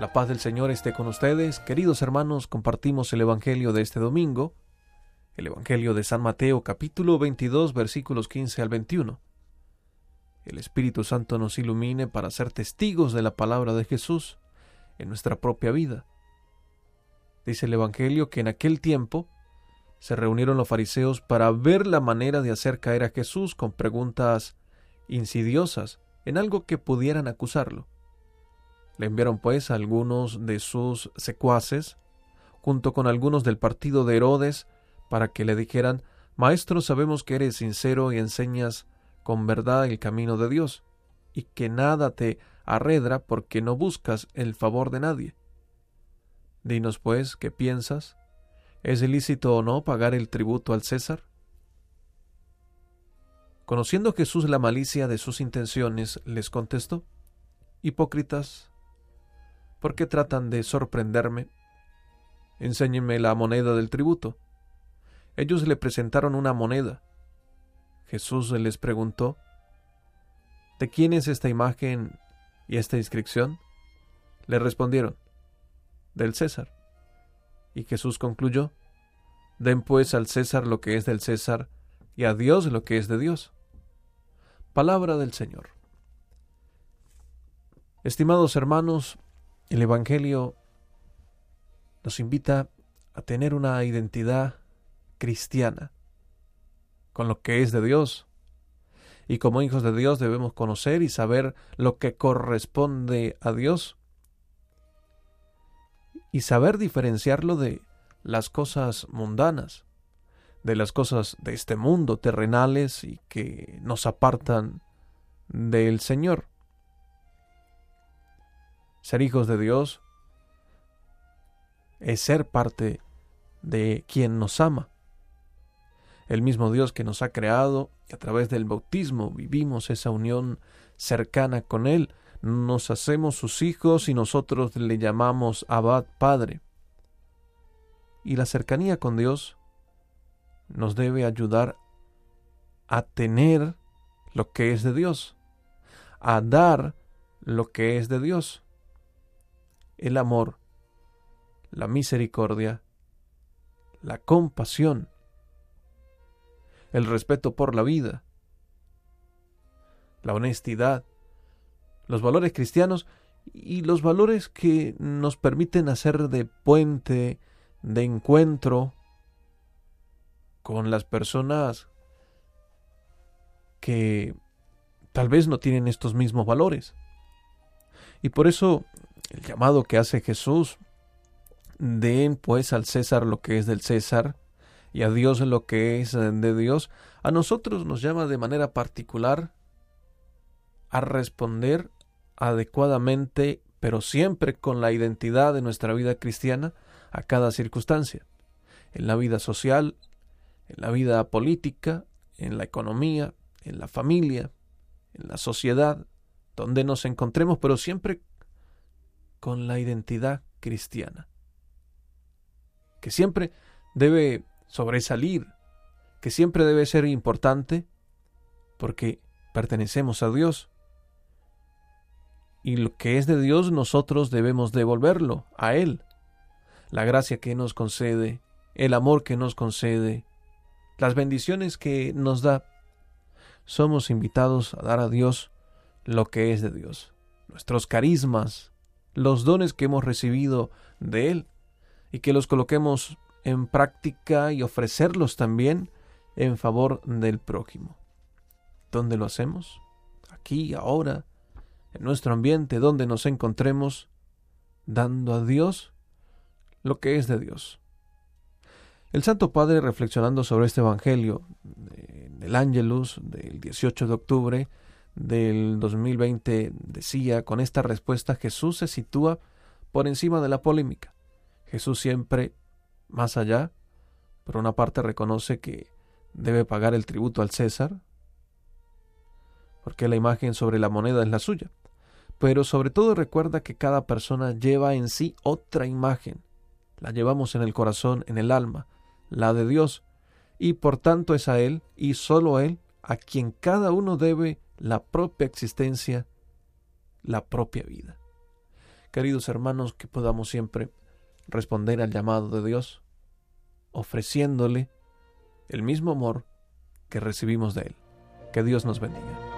La paz del Señor esté con ustedes. Queridos hermanos, compartimos el Evangelio de este domingo, el Evangelio de San Mateo capítulo 22 versículos 15 al 21. El Espíritu Santo nos ilumine para ser testigos de la palabra de Jesús en nuestra propia vida. Dice el Evangelio que en aquel tiempo se reunieron los fariseos para ver la manera de hacer caer a Jesús con preguntas insidiosas en algo que pudieran acusarlo. Le enviaron pues a algunos de sus secuaces, junto con algunos del partido de Herodes, para que le dijeran Maestro, sabemos que eres sincero y enseñas con verdad el camino de Dios, y que nada te arredra porque no buscas el favor de nadie. Dinos pues, ¿qué piensas? ¿Es ilícito o no pagar el tributo al César? Conociendo Jesús la malicia de sus intenciones, les contestó, Hipócritas, ¿Por qué tratan de sorprenderme? Enséñenme la moneda del tributo. Ellos le presentaron una moneda. Jesús les preguntó, ¿De quién es esta imagen y esta inscripción? Le respondieron, del César. Y Jesús concluyó, Den pues al César lo que es del César y a Dios lo que es de Dios. Palabra del Señor. Estimados hermanos, el Evangelio nos invita a tener una identidad cristiana con lo que es de Dios. Y como hijos de Dios debemos conocer y saber lo que corresponde a Dios. Y saber diferenciarlo de las cosas mundanas, de las cosas de este mundo terrenales y que nos apartan del Señor. Ser hijos de Dios es ser parte de quien nos ama. El mismo Dios que nos ha creado y a través del bautismo vivimos esa unión cercana con Él. Nos hacemos sus hijos y nosotros le llamamos Abad Padre. Y la cercanía con Dios nos debe ayudar a tener lo que es de Dios, a dar lo que es de Dios el amor, la misericordia, la compasión, el respeto por la vida, la honestidad, los valores cristianos y los valores que nos permiten hacer de puente, de encuentro con las personas que tal vez no tienen estos mismos valores. Y por eso el llamado que hace Jesús, den pues al César lo que es del César y a Dios lo que es de Dios, a nosotros nos llama de manera particular a responder adecuadamente, pero siempre con la identidad de nuestra vida cristiana a cada circunstancia, en la vida social, en la vida política, en la economía, en la familia, en la sociedad, donde nos encontremos, pero siempre con la identidad cristiana, que siempre debe sobresalir, que siempre debe ser importante, porque pertenecemos a Dios. Y lo que es de Dios nosotros debemos devolverlo a Él. La gracia que nos concede, el amor que nos concede, las bendiciones que nos da. Somos invitados a dar a Dios lo que es de Dios. Nuestros carismas, los dones que hemos recibido de Él y que los coloquemos en práctica y ofrecerlos también en favor del prójimo. ¿Dónde lo hacemos? Aquí, ahora, en nuestro ambiente, donde nos encontremos, dando a Dios lo que es de Dios. El Santo Padre, reflexionando sobre este Evangelio del Ángelus del 18 de octubre, del 2020 decía, con esta respuesta Jesús se sitúa por encima de la polémica. Jesús siempre más allá, por una parte reconoce que debe pagar el tributo al César, porque la imagen sobre la moneda es la suya, pero sobre todo recuerda que cada persona lleva en sí otra imagen, la llevamos en el corazón, en el alma, la de Dios, y por tanto es a Él y solo a Él a quien cada uno debe la propia existencia, la propia vida. queridos hermanos, que podamos siempre responder al llamado de Dios, ofreciéndole el mismo amor que recibimos de Él. Que Dios nos bendiga.